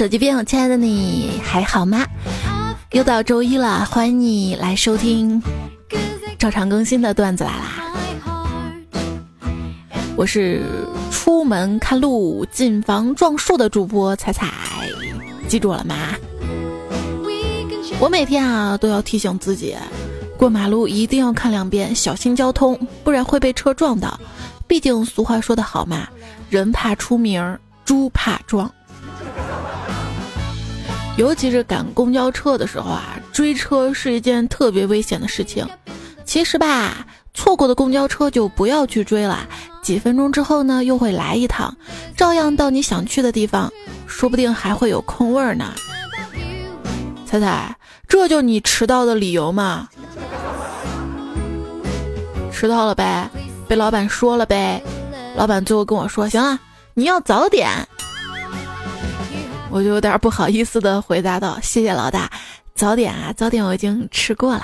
手机边，亲爱的你还好吗？又到周一了，欢迎你来收听照常更新的段子来啦！我是出门看路、进房撞树的主播彩彩，记住了吗？我每天啊都要提醒自己，过马路一定要看两边，小心交通，不然会被车撞到。毕竟俗话说得好嘛，人怕出名，猪怕壮。尤其是赶公交车的时候啊，追车是一件特别危险的事情。其实吧，错过的公交车就不要去追了，几分钟之后呢，又会来一趟，照样到你想去的地方，说不定还会有空位呢。彩彩，这就你迟到的理由吗？迟到了呗，被老板说了呗，老板最后跟我说，行了，你要早点。我就有点不好意思的回答道：“谢谢老大，早点啊，早点我已经吃过了。”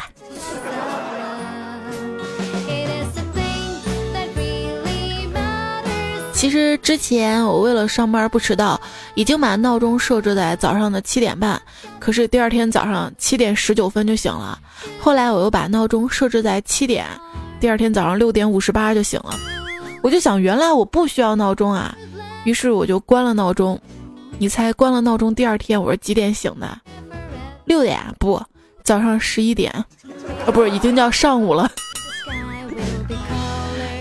其实之前我为了上班不迟到，已经把闹钟设置在早上的七点半，可是第二天早上七点十九分就醒了。后来我又把闹钟设置在七点，第二天早上六点五十八就醒了。我就想，原来我不需要闹钟啊，于是我就关了闹钟。你猜关了闹钟，第二天我是几点醒的？六点不，早上十一点，啊，不是，已经叫上午了。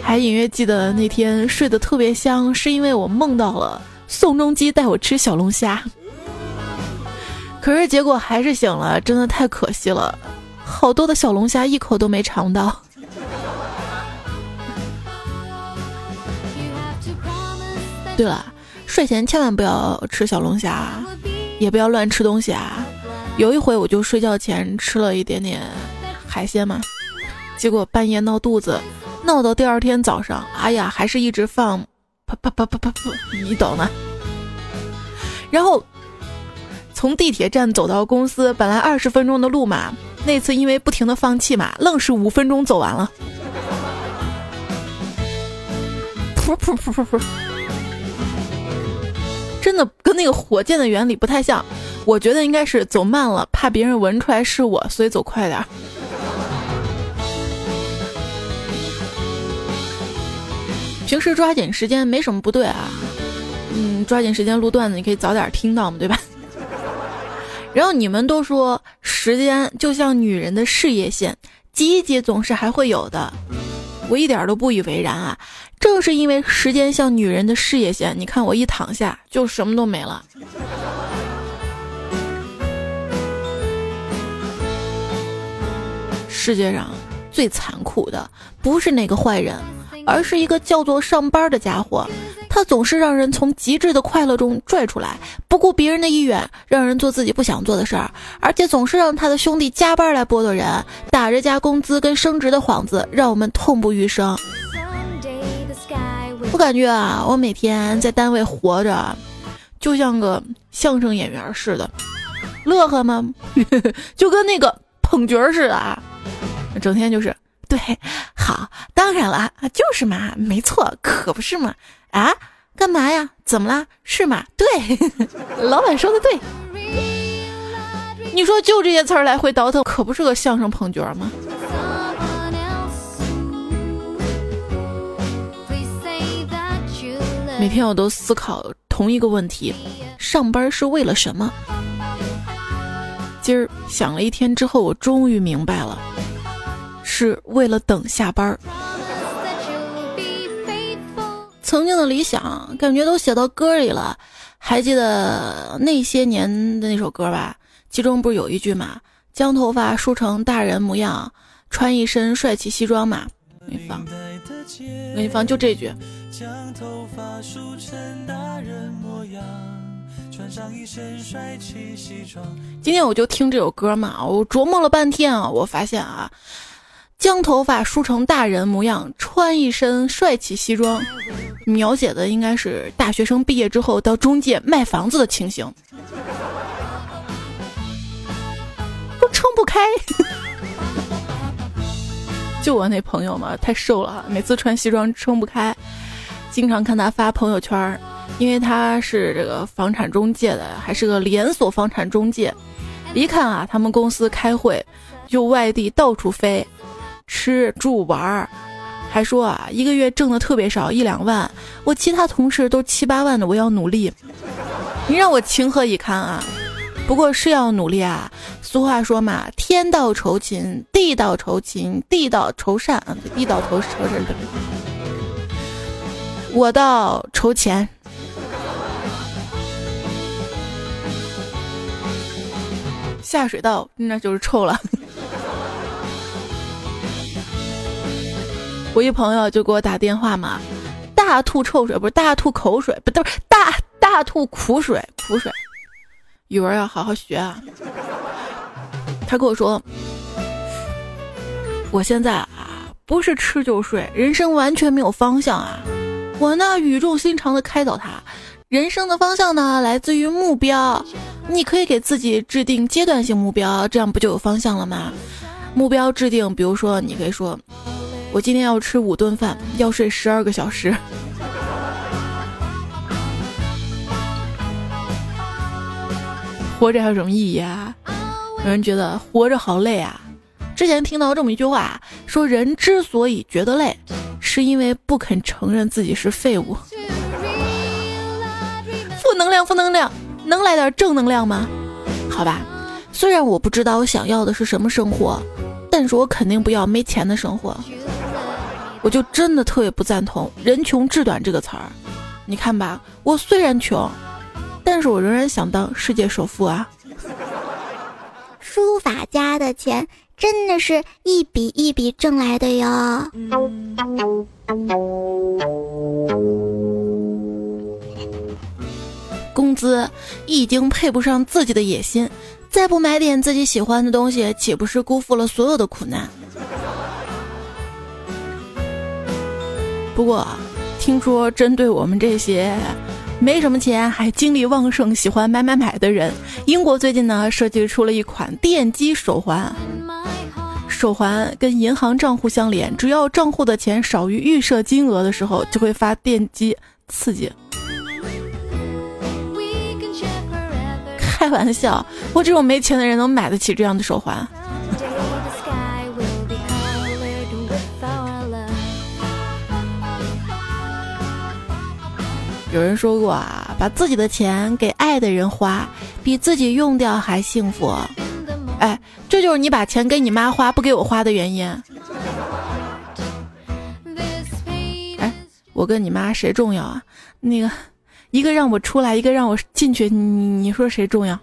还隐约记得那天睡得特别香，是因为我梦到了宋仲基带我吃小龙虾。可是结果还是醒了，真的太可惜了，好多的小龙虾一口都没尝到。对了。睡前千万不要吃小龙虾，也不要乱吃东西啊！有一回我就睡觉前吃了一点点海鲜嘛，结果半夜闹肚子，闹到第二天早上，哎呀，还是一直放啪啪啪啪啪啪，你懂的。然后从地铁站走到公司，本来二十分钟的路嘛，那次因为不停的放气嘛，愣是五分钟走完了。噗噗噗噗噗。真的跟那个火箭的原理不太像，我觉得应该是走慢了，怕别人闻出来是我，所以走快点儿。平时抓紧时间没什么不对啊，嗯，抓紧时间录段子，你可以早点听到嘛，对吧？然后你们都说时间就像女人的事业线，挤一挤总是还会有的，我一点都不以为然啊。正是因为时间像女人的事业线，你看我一躺下就什么都没了。世界上最残酷的不是那个坏人，而是一个叫做上班的家伙。他总是让人从极致的快乐中拽出来，不顾别人的意愿，让人做自己不想做的事儿，而且总是让他的兄弟加班来剥夺人，打着加工资跟升职的幌子，让我们痛不欲生。我感觉啊，我每天在单位活着，就像个相声演员似的，乐呵吗？就跟那个捧角似的啊，整天就是对，好，当然了，就是嘛，没错，可不是嘛，啊，干嘛呀？怎么啦？是嘛？对，老板说的对，你说就这些词儿来回倒腾，可不是个相声捧角吗？每天我都思考同一个问题：上班是为了什么？今儿想了一天之后，我终于明白了，是为了等下班。曾经的理想，感觉都写到歌里了。还记得那些年的那首歌吧？其中不是有一句嘛：“将头发梳成大人模样，穿一身帅气西装嘛。”给你放，给你放，就这句。将头发梳成大人模样，穿上一身帅气西装。今天我就听这首歌嘛，我琢磨了半天啊，我发现啊，将头发梳成大人模样，穿一身帅气西装，描写的应该是大学生毕业之后到中介卖房子的情形，都撑不开。就我那朋友嘛，太瘦了，每次穿西装撑不开。经常看他发朋友圈，因为他是这个房产中介的，还是个连锁房产中介。一看啊，他们公司开会就外地到处飞，吃住玩儿，还说啊一个月挣的特别少，一两万。我其他同事都七八万的，我要努力。你让我情何以堪啊？不过是要努力啊。俗话说嘛，天道酬勤，地道酬勤，地道酬善啊，地道酬酬善。我到筹钱。下水道那就是臭了。我一朋友就给我打电话嘛，大吐臭水不是大吐口水，不都是大大吐苦水苦水。语文要好好学啊。他跟我说，我现在啊不是吃就睡，人生完全没有方向啊。我呢语重心长的开导他。人生的方向呢，来自于目标。你可以给自己制定阶段性目标，这样不就有方向了吗？目标制定，比如说，你可以说，我今天要吃五顿饭，要睡十二个小时。活着还有什么意义啊？有人觉得活着好累啊。之前听到这么一句话，说人之所以觉得累，是因为不肯承认自己是废物。负能量，负能量，能来点正能量吗？好吧，虽然我不知道我想要的是什么生活，但是我肯定不要没钱的生活。我就真的特别不赞同“人穷志短”这个词儿。你看吧，我虽然穷，但是我仍然想当世界首富啊！书法家的钱真的是一笔一笔挣来的哟。工资已经配不上自己的野心，再不买点自己喜欢的东西，岂不是辜负了所有的苦难？不过，听说针对我们这些没什么钱还精力旺盛、喜欢买买买的人，英国最近呢设计出了一款电击手环，手环跟银行账户相连，只要账户的钱少于预设金额的时候，就会发电击刺激。开玩笑，我这种没钱的人能买得起这样的手环？有人说过啊，把自己的钱给爱的人花，比自己用掉还幸福。哎，这就是你把钱给你妈花，不给我花的原因。哎，我跟你妈谁重要啊？那个。一个让我出来，一个让我进去，你你说谁重要？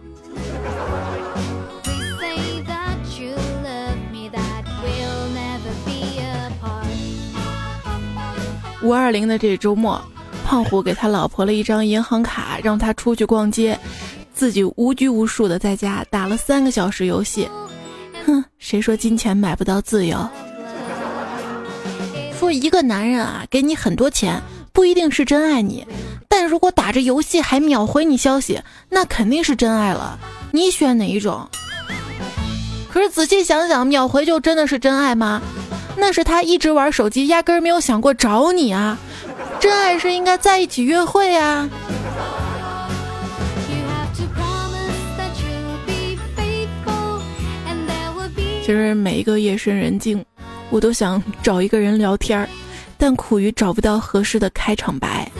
五二零的这周末，胖虎给他老婆了一张银行卡，让他出去逛街，自己无拘无束的在家打了三个小时游戏。哼，谁说金钱买不到自由？说一个男人啊，给你很多钱，不一定是真爱你。但如果打着游戏还秒回你消息，那肯定是真爱了。你选哪一种？可是仔细想想，秒回就真的是真爱吗？那是他一直玩手机，压根儿没有想过找你啊。真爱是应该在一起约会呀。其实每一个夜深人静，我都想找一个人聊天儿，但苦于找不到合适的开场白。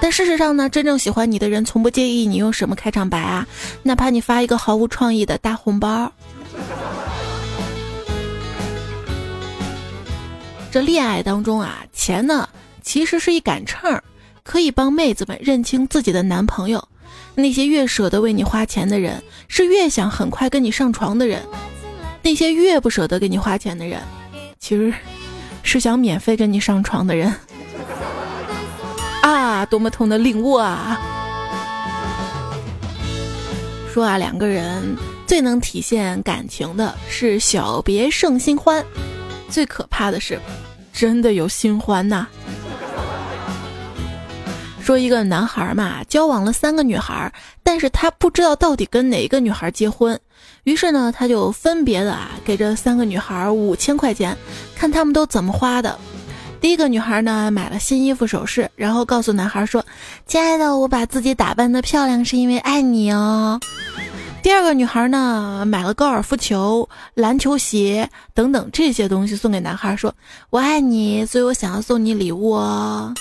但事实上呢，真正喜欢你的人从不介意你用什么开场白啊，哪怕你发一个毫无创意的大红包。这恋爱当中啊，钱呢其实是一杆秤，可以帮妹子们认清自己的男朋友。那些越舍得为你花钱的人，是越想很快跟你上床的人；那些越不舍得给你花钱的人，其实是想免费跟你上床的人。啊，多么痛的领悟啊！说啊，两个人最能体现感情的是小别胜新欢，最可怕的是，真的有新欢呐。说一个男孩嘛，交往了三个女孩，但是他不知道到底跟哪个女孩结婚，于是呢，他就分别的啊给这三个女孩五千块钱，看他们都怎么花的。第一个女孩呢买了新衣服首饰，然后告诉男孩说：“亲爱的，我把自己打扮的漂亮是因为爱你哦。”第二个女孩呢买了高尔夫球、篮球鞋等等这些东西送给男孩，说：“我爱你，所以我想要送你礼物哦。”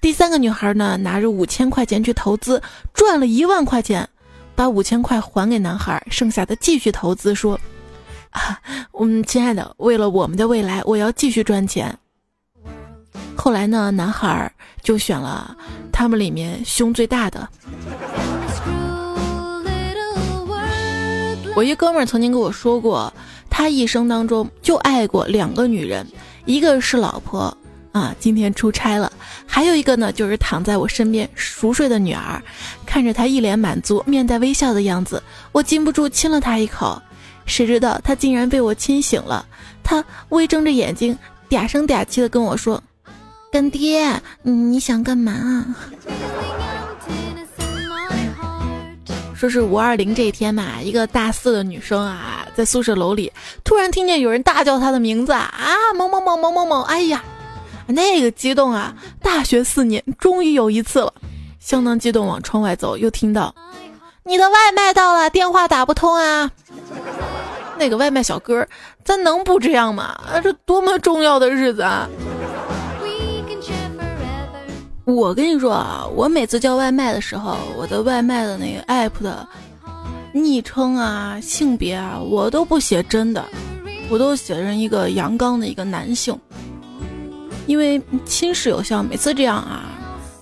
第三个女孩呢拿着五千块钱去投资，赚了一万块钱，把五千块还给男孩，剩下的继续投资，说：“啊，嗯，亲爱的，为了我们的未来，我要继续赚钱。”后来呢，男孩就选了他们里面胸最大的。我一哥们儿曾经跟我说过，他一生当中就爱过两个女人，一个是老婆啊，今天出差了；还有一个呢，就是躺在我身边熟睡的女儿。看着他一脸满足、面带微笑的样子，我禁不住亲了他一口。谁知道他竟然被我亲醒了，他微睁着眼睛，嗲声嗲气的跟我说。干爹，你想干嘛？说是五二零这一天嘛，一个大四的女生啊，在宿舍楼里突然听见有人大叫她的名字啊，某某某某某某，哎呀，那个激动啊！大学四年终于有一次了，相当激动，往窗外走，又听到你的外卖到了，电话打不通啊。那个外卖小哥，咱能不这样吗？啊，这多么重要的日子啊！我跟你说啊，我每次叫外卖的时候，我的外卖的那个 app 的昵称啊、性别啊，我都不写真的，我都写成一个阳刚的一个男性，因为亲事有效，每次这样啊，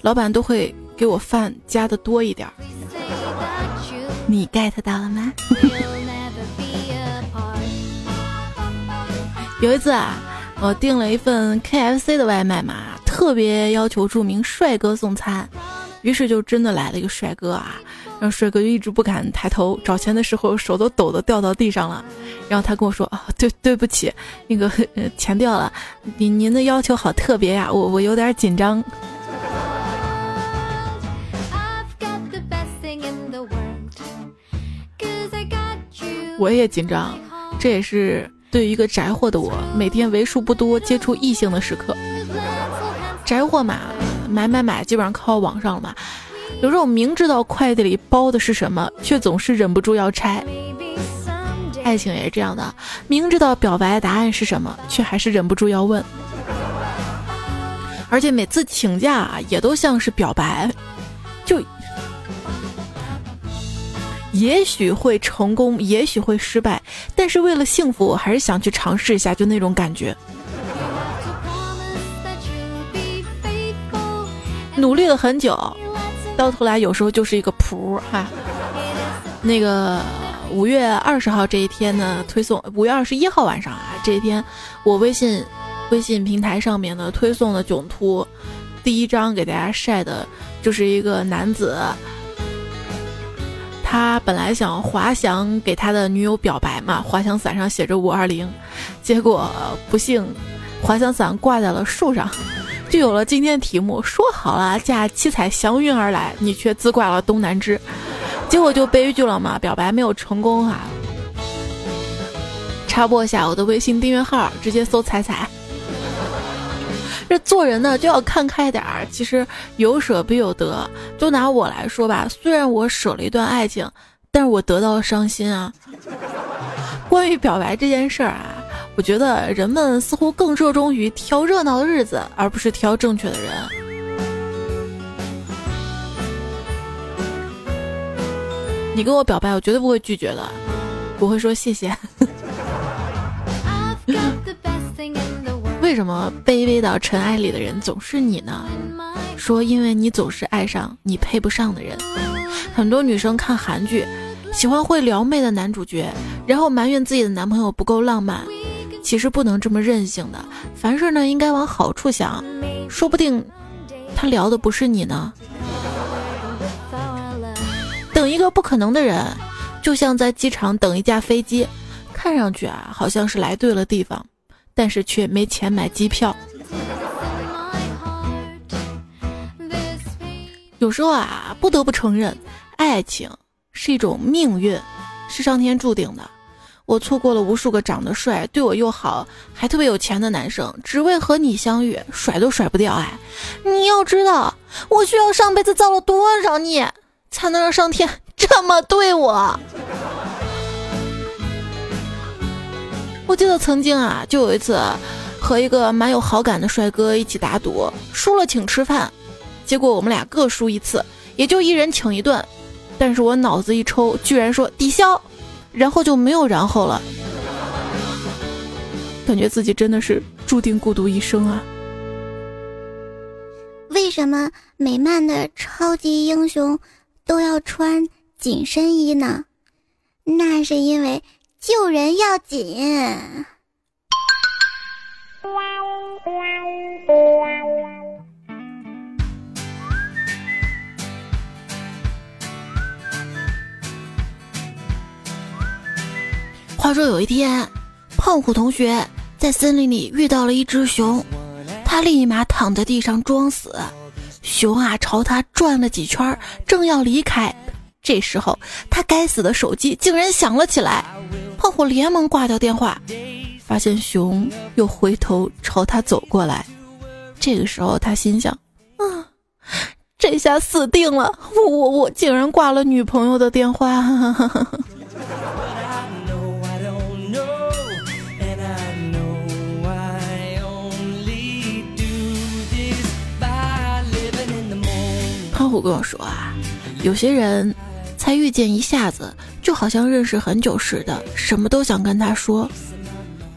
老板都会给我饭加的多一点儿。你 get 到了吗？有一次啊，我订了一份 KFC 的外卖嘛。特别要求著名帅哥送餐，于是就真的来了一个帅哥啊，让帅哥就一直不敢抬头找钱的时候，手都抖的掉到地上了。然后他跟我说啊，对对不起，那个钱掉了。您您的要求好特别呀，我我有点紧张。我也紧张，这也是对于一个宅货的我，每天为数不多接触异性的时刻。宅货嘛，买买买，基本上靠网上了嘛。有时候明知道快递里包的是什么，却总是忍不住要拆。爱情也是这样的，明知道表白答案是什么，却还是忍不住要问。而且每次请假也都像是表白，就也许会成功，也许会失败，但是为了幸福，我还是想去尝试一下，就那种感觉。努力了很久，到头来有时候就是一个仆哈。那个五月二十号这一天呢，推送五月二十一号晚上啊，这一天我微信微信平台上面呢推送的囧图，第一张给大家晒的就是一个男子，他本来想滑翔给他的女友表白嘛，滑翔伞上写着五二零，结果不幸滑翔伞挂在了树上。就有了今天题目，说好了驾七彩祥云而来，你却自挂了东南枝，结果就悲剧了嘛，表白没有成功哈。插播一下我的微信订阅号，直接搜彩彩。这做人呢就要看开点儿，其实有舍必有得。就拿我来说吧，虽然我舍了一段爱情，但是我得到了伤心啊。关于表白这件事儿啊。我觉得人们似乎更热衷于挑热闹的日子，而不是挑正确的人。你跟我表白，我绝对不会拒绝的，我会说谢谢。为什么卑微到尘埃里的人总是你呢？说因为你总是爱上你配不上的人。很多女生看韩剧，喜欢会撩妹的男主角，然后埋怨自己的男朋友不够浪漫。其实不能这么任性的，凡事呢应该往好处想，说不定他聊的不是你呢。等一个不可能的人，就像在机场等一架飞机，看上去啊好像是来对了地方，但是却没钱买机票。有时候啊，不得不承认，爱情是一种命运，是上天注定的。我错过了无数个长得帅、对我又好、还特别有钱的男生，只为和你相遇，甩都甩不掉。哎，你要知道，我需要上辈子造了多少孽，才能让上天这么对我？我记得曾经啊，就有一次和一个蛮有好感的帅哥一起打赌，输了请吃饭，结果我们俩各输一次，也就一人请一顿。但是我脑子一抽，居然说抵消，然后就没有然后了。感觉自己真的是注定孤独一生啊！为什么美漫的超级英雄都要穿紧身衣呢？那是因为。救人要紧。话说有一天，胖虎同学在森林里遇到了一只熊，他立马躺在地上装死，熊啊朝他转了几圈，正要离开。这时候，他该死的手机竟然响了起来，胖虎连忙挂掉电话，发现熊又回头朝他走过来。这个时候，他心想：啊，这下死定了！我我我竟然挂了女朋友的电话。胖虎跟我说啊，有些人。才遇见一下子，就好像认识很久似的，什么都想跟他说。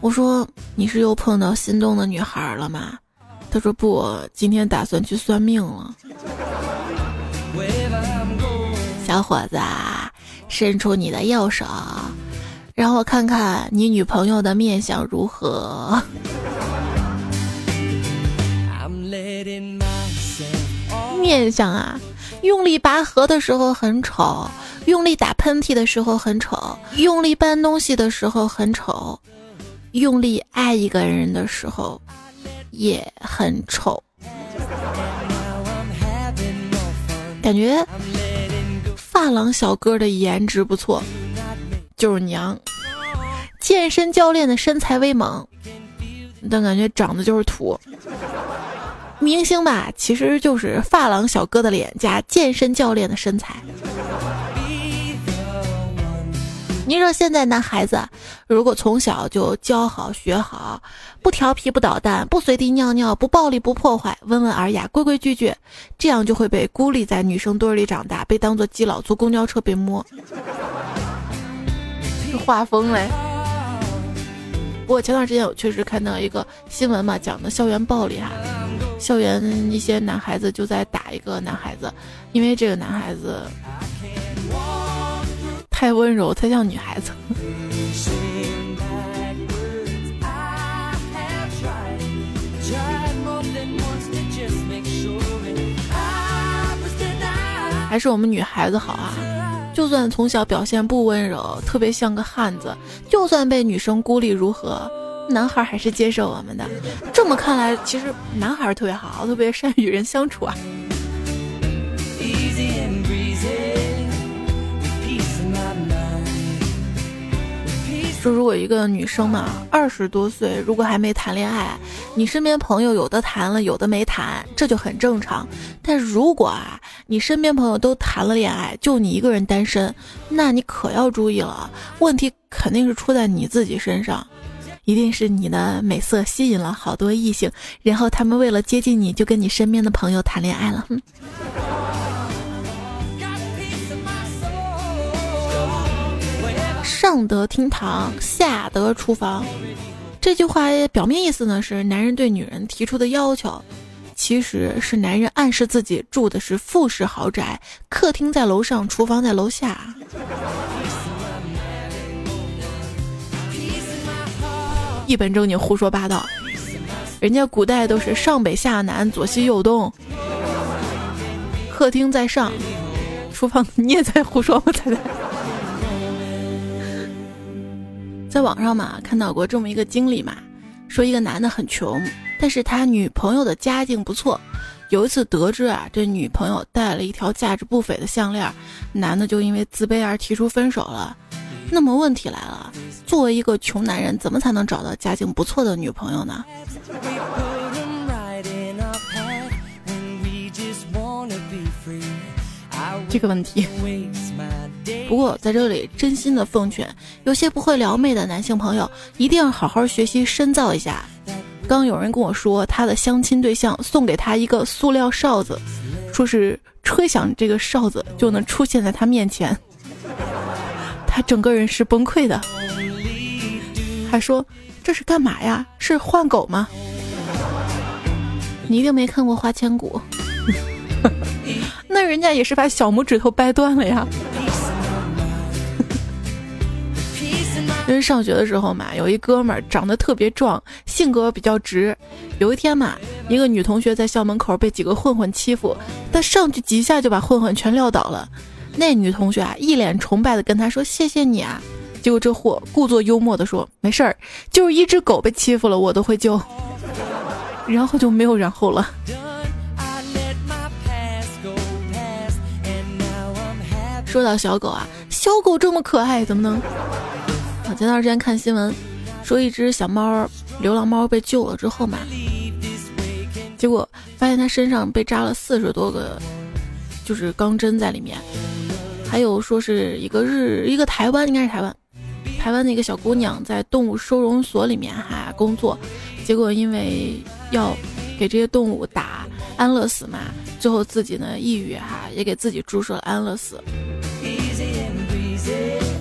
我说：“你是又碰到心动的女孩了吗？”他说：“不，今天打算去算命了。”小伙子，伸出你的右手，让我看看你女朋友的面相如何。面相啊！用力拔河的时候很丑，用力打喷嚏的时候很丑，用力搬东西的时候很丑，用力爱一个人的时候也很丑。感觉发廊小哥的颜值不错，就是娘；健身教练的身材威猛，但感觉长得就是土。明星吧，其实就是发廊小哥的脸加健身教练的身材。你说现在男孩子如果从小就教好学好，不调皮不捣蛋，不随地尿尿，不暴力不破坏，温文尔雅，规规矩矩，这样就会被孤立在女生堆里长大，被当做基佬，坐公交车被摸。这画风嘞。不过前段时间我确实看到一个新闻嘛，讲的校园暴力哈。校园一些男孩子就在打一个男孩子，因为这个男孩子太温柔，太像女孩子。还是我们女孩子好啊！就算从小表现不温柔，特别像个汉子，就算被女生孤立如何？男孩还是接受我们的，这么看来，其实男孩特别好，特别善与人相处啊。说如果一个女生嘛，二十多岁，如果还没谈恋爱，你身边朋友有的谈了，有的没谈，这就很正常。但如果啊，你身边朋友都谈了恋爱，就你一个人单身，那你可要注意了，问题肯定是出在你自己身上。一定是你的美色吸引了好多异性，然后他们为了接近你，就跟你身边的朋友谈恋爱了。哼。上得厅堂，下得厨房，这句话表面意思呢是男人对女人提出的要求，其实是男人暗示自己住的是复式豪宅，客厅在楼上，厨房在楼下。一本正经胡说八道，人家古代都是上北下南左西右东，客厅在上，厨房 你也在胡说吗？在在，在网上嘛看到过这么一个经历嘛，说一个男的很穷，但是他女朋友的家境不错，有一次得知啊这女朋友戴了一条价值不菲的项链，男的就因为自卑而提出分手了。那么问题来了。作为一个穷男人，怎么才能找到家境不错的女朋友呢？这个问题。不过在这里真心的奉劝，有些不会撩妹的男性朋友，一定要好好学习深造一下。刚有人跟我说，他的相亲对象送给他一个塑料哨子，说是吹响这个哨子就能出现在他面前，他整个人是崩溃的，还说这是干嘛呀？是换狗吗？你一定没看过《花千骨》。那人家也是把小拇指头掰断了呀。因为上学的时候嘛，有一哥们儿长得特别壮，性格比较直。有一天嘛，一个女同学在校门口被几个混混欺负，他上去几下就把混混全撂倒了。那女同学啊，一脸崇拜的跟他说：“谢谢你啊。”结果这货故作幽默的说：“没事儿，就是一只狗被欺负了，我都会救。”然后就没有然后了。说到小狗啊，小狗这么可爱，怎么能？前段时间看新闻，说一只小猫，流浪猫被救了之后嘛，结果发现它身上被扎了四十多个，就是钢针在里面。还有说是一个日一个台湾，应该是台湾，台湾的一个小姑娘在动物收容所里面哈工作，结果因为要给这些动物打安乐死嘛，最后自己呢抑郁哈，也给自己注射了安乐死。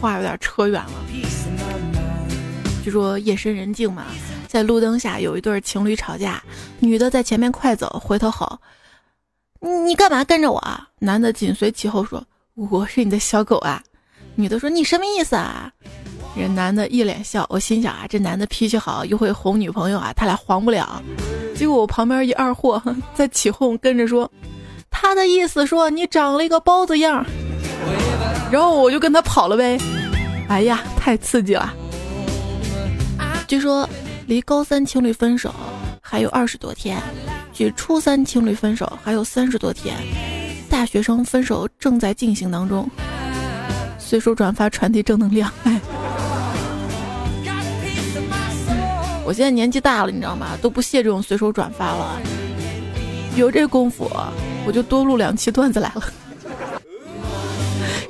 话有点扯远了。据说夜深人静嘛，在路灯下有一对情侣吵架，女的在前面快走，回头吼：“你干嘛跟着我？”啊？”男的紧随其后说：“我是你的小狗啊。”女的说：“你什么意思啊？”人男的一脸笑，我心想啊，这男的脾气好，又会哄女朋友啊，他俩黄不了。结果我旁边一二货 在起哄，跟着说：“他的意思说你长了一个包子样。”然后我就跟他跑了呗。哎呀，太刺激了！据说离高三情侣分手还有二十多天，距初三情侣分手还有三十多天，大学生分手正在进行当中。随手转发，传递正能量。哎，我现在年纪大了，你知道吗？都不屑这种随手转发了。有这功夫，我就多录两期段子来了。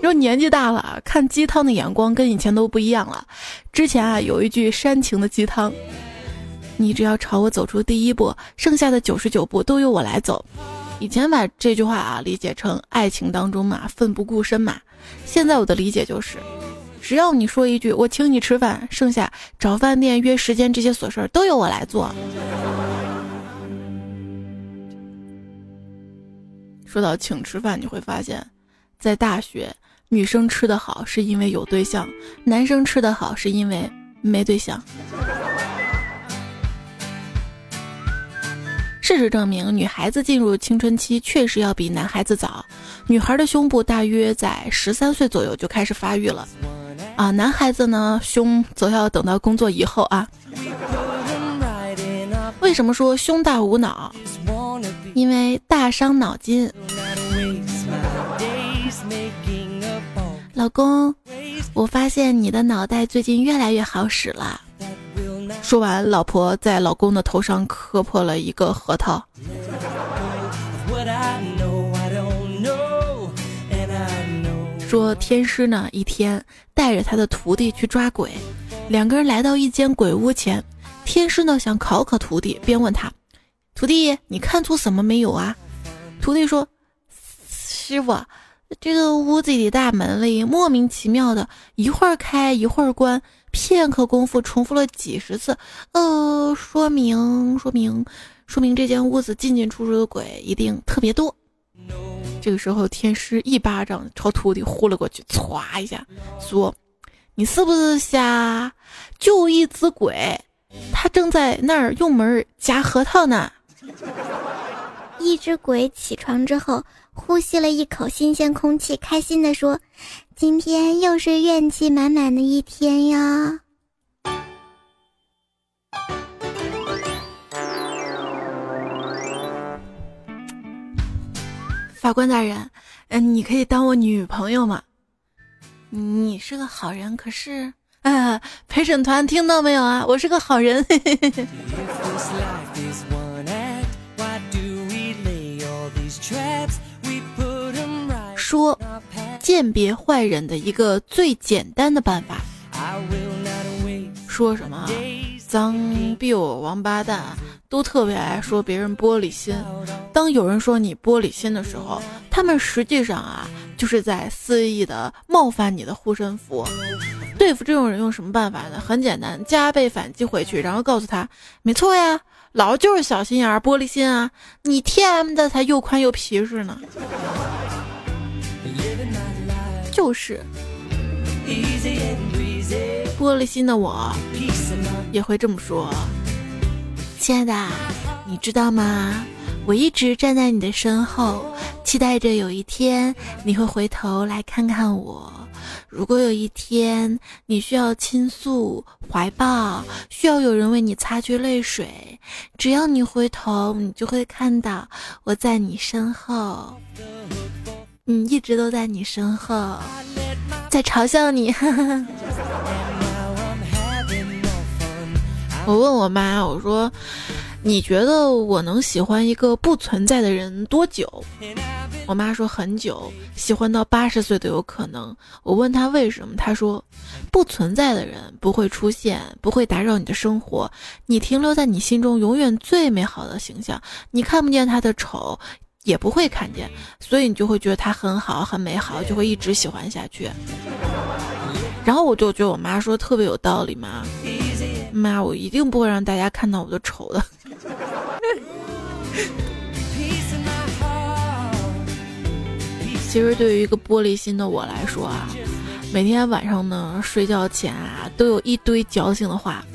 然后年纪大了，看鸡汤的眼光跟以前都不一样了。之前啊，有一句煽情的鸡汤：“你只要朝我走出第一步，剩下的九十九步都由我来走。”以前把这句话啊理解成爱情当中嘛奋不顾身嘛。现在我的理解就是，只要你说一句“我请你吃饭”，剩下找饭店、约时间这些琐事儿都由我来做。说到请吃饭，你会发现，在大学。女生吃的好是因为有对象，男生吃的好是因为没对象。事实证明，女孩子进入青春期确实要比男孩子早。女孩的胸部大约在十三岁左右就开始发育了，啊，男孩子呢胸则要等到工作以后啊。为什么说胸大无脑？因为大伤脑筋。老公，我发现你的脑袋最近越来越好使了。说完，老婆在老公的头上磕破了一个核桃。说天师呢，一天带着他的徒弟去抓鬼，两个人来到一间鬼屋前，天师呢想考考徒弟，便问他：“徒弟，你看出什么没有啊？”徒弟说：“师傅。”这个屋子里大门里莫名其妙的，一会儿开一会儿关，片刻功夫重复了几十次。呃，说明说明说明这间屋子进进出出的鬼一定特别多。这个时候，天师一巴掌朝徒弟呼了过去，歘一下，说：“你是不是瞎？就一只鬼，他正在那儿用门夹核桃呢。”一只鬼起床之后。呼吸了一口新鲜空气，开心地说：“今天又是怨气满满的一天呀！”法官大人，嗯，你可以当我女朋友吗？你是个好人，可是……啊，陪审团听到没有啊？我是个好人。说，鉴别坏人的一个最简单的办法。说什么？脏逼我王八蛋，都特别爱说别人玻璃心。当有人说你玻璃心的时候，他们实际上啊，就是在肆意的冒犯你的护身符。对付这种人用什么办法呢？很简单，加倍反击回去，然后告诉他，没错呀，老就是小心眼、玻璃心啊，你 T M 的才又宽又皮实呢。就是。玻璃心的我也会这么说，亲爱的，你知道吗？我一直站在你的身后，期待着有一天你会回头来看看我。如果有一天你需要倾诉、怀抱，需要有人为你擦去泪水，只要你回头，你就会看到我在你身后。嗯，一直都在你身后，在嘲笑你。我问我妈，我说：“你觉得我能喜欢一个不存在的人多久？”我妈说：“很久，喜欢到八十岁都有可能。”我问她为什么，她说：“不存在的人不会出现，不会打扰你的生活，你停留在你心中永远最美好的形象，你看不见他的丑，也不会看见，所以你就会觉得他很好，很美好，就会一直喜欢下去。”然后我就觉得我妈说特别有道理嘛。妈，我一定不会让大家看到我的丑的。其实对于一个玻璃心的我来说啊，每天晚上呢睡觉前啊都有一堆矫情的话，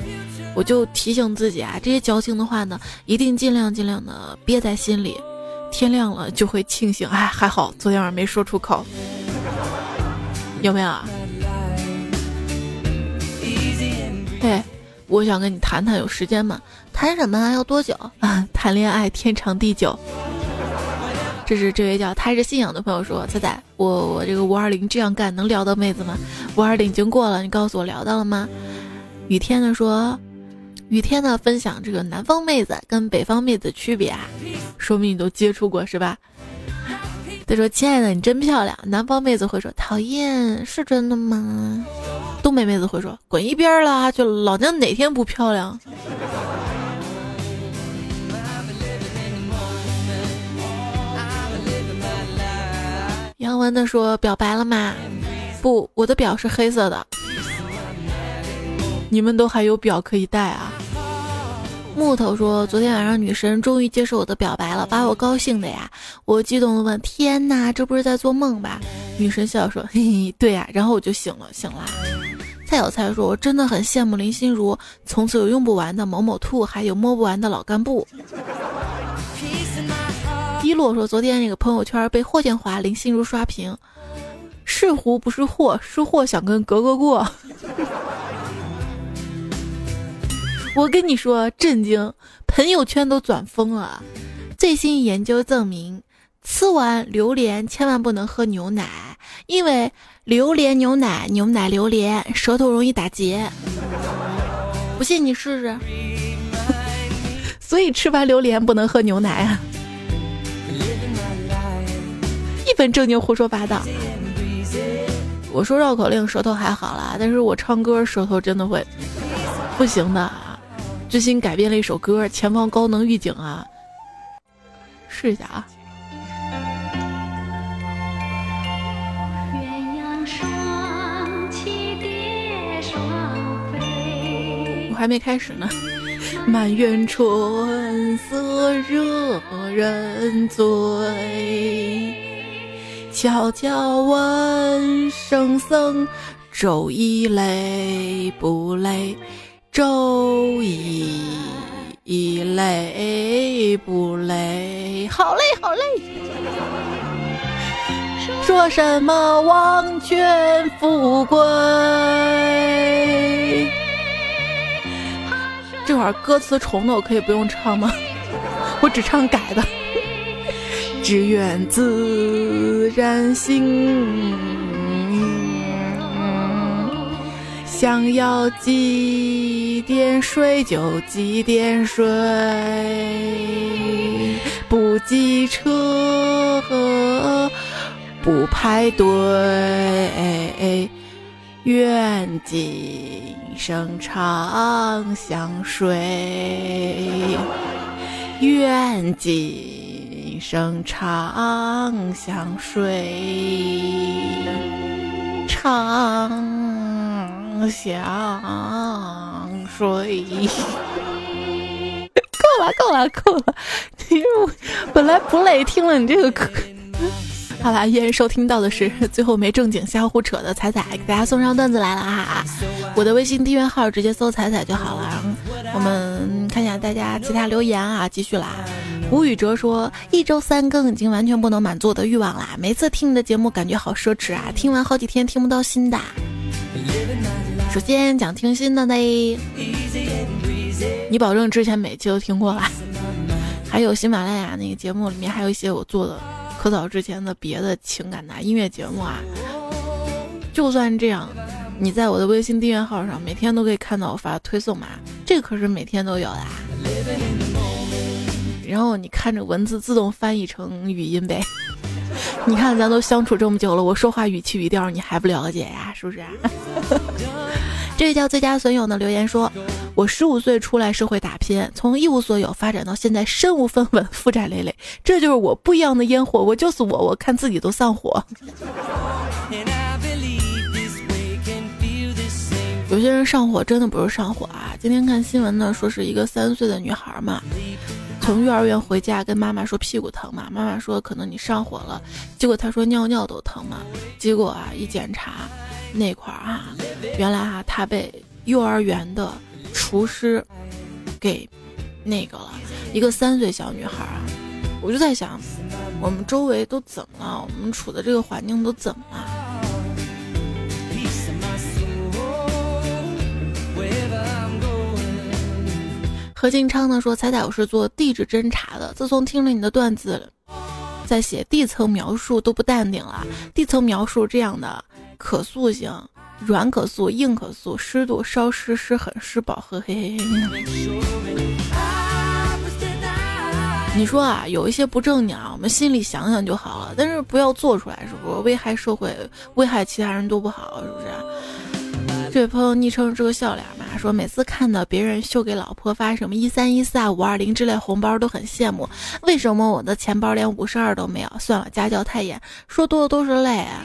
我就提醒自己啊，这些矫情的话呢一定尽量尽量的憋在心里，天亮了就会庆幸，哎，还好昨天晚上没说出口，有没有啊？对。我想跟你谈谈，有时间吗？谈什么？要多久啊？谈恋爱天长地久。这是这位叫他是信仰的朋友说：“仔仔，我我这个五二零这样干能聊到妹子吗？五二零已经过了，你告诉我聊到了吗？”雨天的说：“雨天呢分享这个南方妹子跟北方妹子区别啊，说明你都接触过是吧？”他说：“亲爱的，你真漂亮。”南方妹子会说：“讨厌，是真的吗？”东北妹子会说：“滚一边儿啦！就老娘哪天不漂亮？”杨文的说：“表白了吗？不，我的表是黑色的。你们都还有表可以戴啊？”木头说：“昨天晚上女神终于接受我的表白了，把我高兴的呀！我激动的问：天哪，这不是在做梦吧？女神笑说：嘿嘿，对呀。然后我就醒了，醒了。”蔡小蔡说：“我真的很羡慕林心如，从此有用不完的某某兔，还有摸不完的老干部。”一洛说：“昨天那个朋友圈被霍建华、林心如刷屏，是胡不是祸，是祸想跟格格过。”我跟你说，震惊，朋友圈都转疯了。最新研究证明，吃完榴莲千万不能喝牛奶，因为。榴莲牛奶，牛奶榴莲，舌头容易打结。不信你试试。所以吃完榴莲不能喝牛奶啊！一本正经胡说八道。我说绕口令舌头还好啦，但是我唱歌舌头真的会不行的。最新改编了一首歌《前方高能预警》啊，试一下啊。还没开始呢。满园春色惹人醉，悄悄问圣僧：周一累不累？周一累不累？好累，好累。说什么王权富贵？这会儿歌词重的，我可以不用唱吗？我只唱改的。只愿自然醒，想要几点睡就几点睡，不挤车，不排队，愿今生长相随，愿今生长相随，长相随。够了，够了，够了！你本来不累，听了你这个歌。好啦，依然收听到的是最后没正经瞎胡扯的彩彩，给大家送上段子来了哈。我的微信订阅号直接搜彩彩就好了。我们看一下大家其他留言啊，继续啦。吴宇哲说，一周三更已经完全不能满足我的欲望啦。每次听你的节目感觉好奢侈啊，听完好几天听不到新的。首先讲听新的嘞，你保证之前每期都听过了？还有喜马拉雅那个节目里面还有一些我做的。可早之前的别的情感的音乐节目啊，就算这样，你在我的微信订阅号上每天都可以看到我发推送嘛，这可是每天都有的。然后你看着文字自动翻译成语音呗，你看咱都相处这么久了，我说话语气语调你还不了解呀？是不是？这位叫最佳损友的留言说：“我十五岁出来社会打拼，从一无所有发展到现在身无分文、负债累累，这就是我不一样的烟火。我就是我，我看自己都上火。”有些人上火真的不是上火啊！今天看新闻呢，说是一个三岁的女孩嘛，从幼儿园回家跟妈妈说屁股疼嘛，妈妈说可能你上火了，结果她说尿尿都疼嘛，结果啊一检查。那块儿啊，原来哈他被幼儿园的厨师给那个了，一个三岁小女孩啊，我就在想，我们周围都怎么了？我们处的这个环境都怎么了？何金昌呢说：“彩彩，我是做地质侦查的，自从听了你的段子，在写地层描述都不淡定了。地层描述这样的。”可塑性，软可塑，硬可塑，湿度，烧湿，湿很，湿饱和，嘿嘿嘿。你说啊，有一些不正经啊，我们心里想想就好了，但是不要做出来，是不是？危害社会，危害其他人都不好，是不是？这位朋友昵称是个笑脸嘛，说每次看到别人秀给老婆发什么一三一四啊、五二零之类红包都很羡慕，为什么我的钱包连五十二都没有？算了，家教太严，说多了都是泪啊。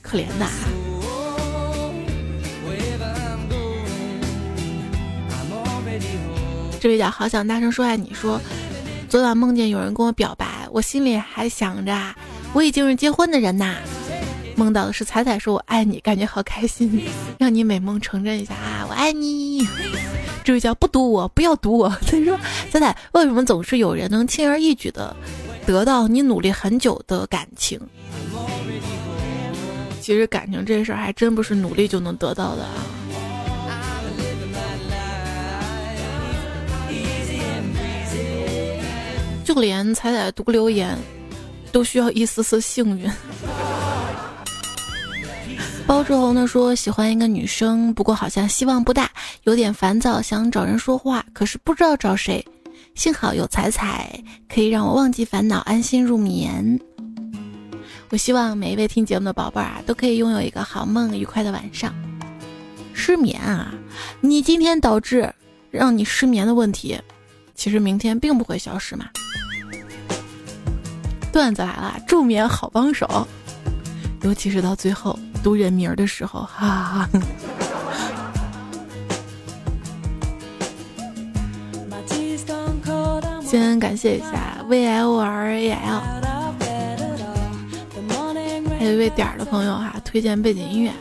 可怜呐，这位叫好想大声说爱你说，昨晚梦见有人跟我表白，我心里还想着我已经是结婚的人呐。梦到的是彩彩说我爱你，感觉好开心，让你美梦成真一下啊！我爱你。这位叫不读我，不要读我。他说彩彩，为什么总是有人能轻而易举的得到你努力很久的感情？其实感情这事儿还真不是努力就能得到的啊。就连彩彩读留言，都需要一丝丝幸运。包志宏呢说喜欢一个女生，不过好像希望不大，有点烦躁，想找人说话，可是不知道找谁。幸好有彩彩，可以让我忘记烦恼，安心入眠。我希望每一位听节目的宝贝儿啊，都可以拥有一个好梦、愉快的晚上。失眠啊，你今天导致让你失眠的问题，其实明天并不会消失嘛。段子来了，助眠好帮手，尤其是到最后读人名的时候，哈哈。先感谢一下 V L R A L。还有一位点儿的朋友哈，推荐背景音乐，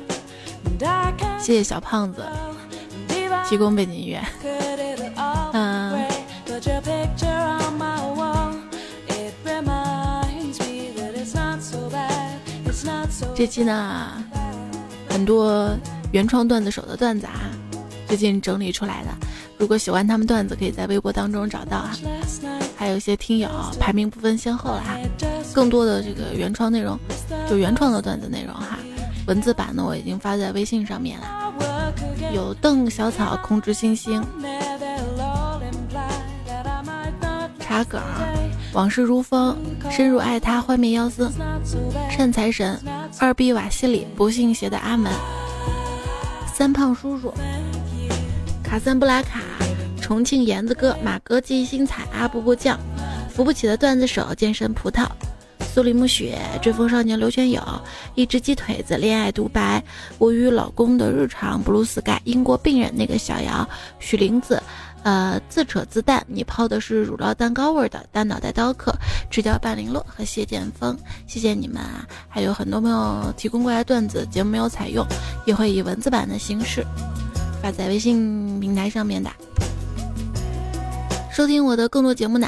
谢谢小胖子提供背景音乐。嗯，这期呢，很多原创段子手的段子啊，最近整理出来的。如果喜欢他们段子，可以在微博当中找到哈。还有一些听友排名不分先后了哈。更多的这个原创内容，就原创的段子内容哈，文字版呢我已经发在微信上面了。有邓小草空知星星，茶梗，往事如风，深入爱他幻灭妖僧，善财神，二 B 瓦西里，不信邪的阿门，三胖叔叔，卡森布拉卡，重庆颜子哥，马哥记忆星彩，阿布布酱，扶不起的段子手，健身葡萄。苏里木雪，追风少年刘全友，一只鸡腿子，恋爱独白，我与老公的日常，blue sky，英国病人那个小姚，许玲子，呃，自扯自淡，你泡的是乳酪蛋糕味的，大脑袋刀客，赤脚半零落和谢剑锋，谢谢你们啊！还有很多朋友提供过来段子，节目没有采用，也会以文字版的形式发在微信平台上面的。收听我的更多节目呢？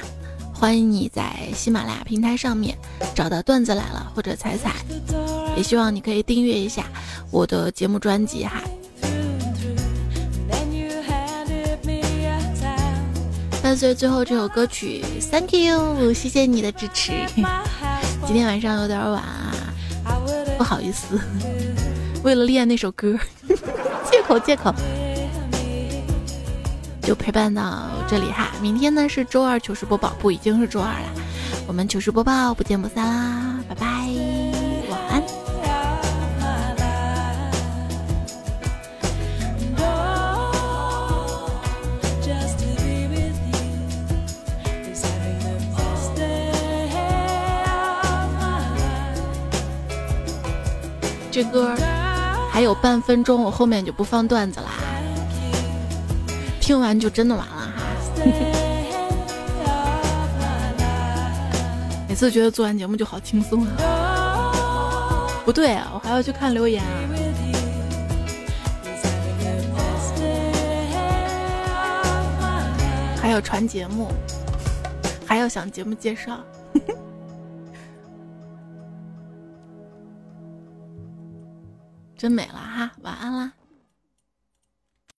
欢迎你在喜马拉雅平台上面找到段子来了或者彩彩，也希望你可以订阅一下我的节目专辑哈。伴随最后这首歌曲，Thank you，谢谢你的支持。今天晚上有点晚啊，不好意思，为了练那首歌，借口借口。就陪伴到这里哈，明天呢是周二糗事播报，不已经是周二了，我们糗事播报不见不散啦，这歌还有半分钟，我后面就不放段子啦。听完就真的完了哈！每次觉得做完节目就好轻松啊。不对啊，我还要去看留言啊，还要传节目，还要想节目介绍，真美了哈！晚安啦。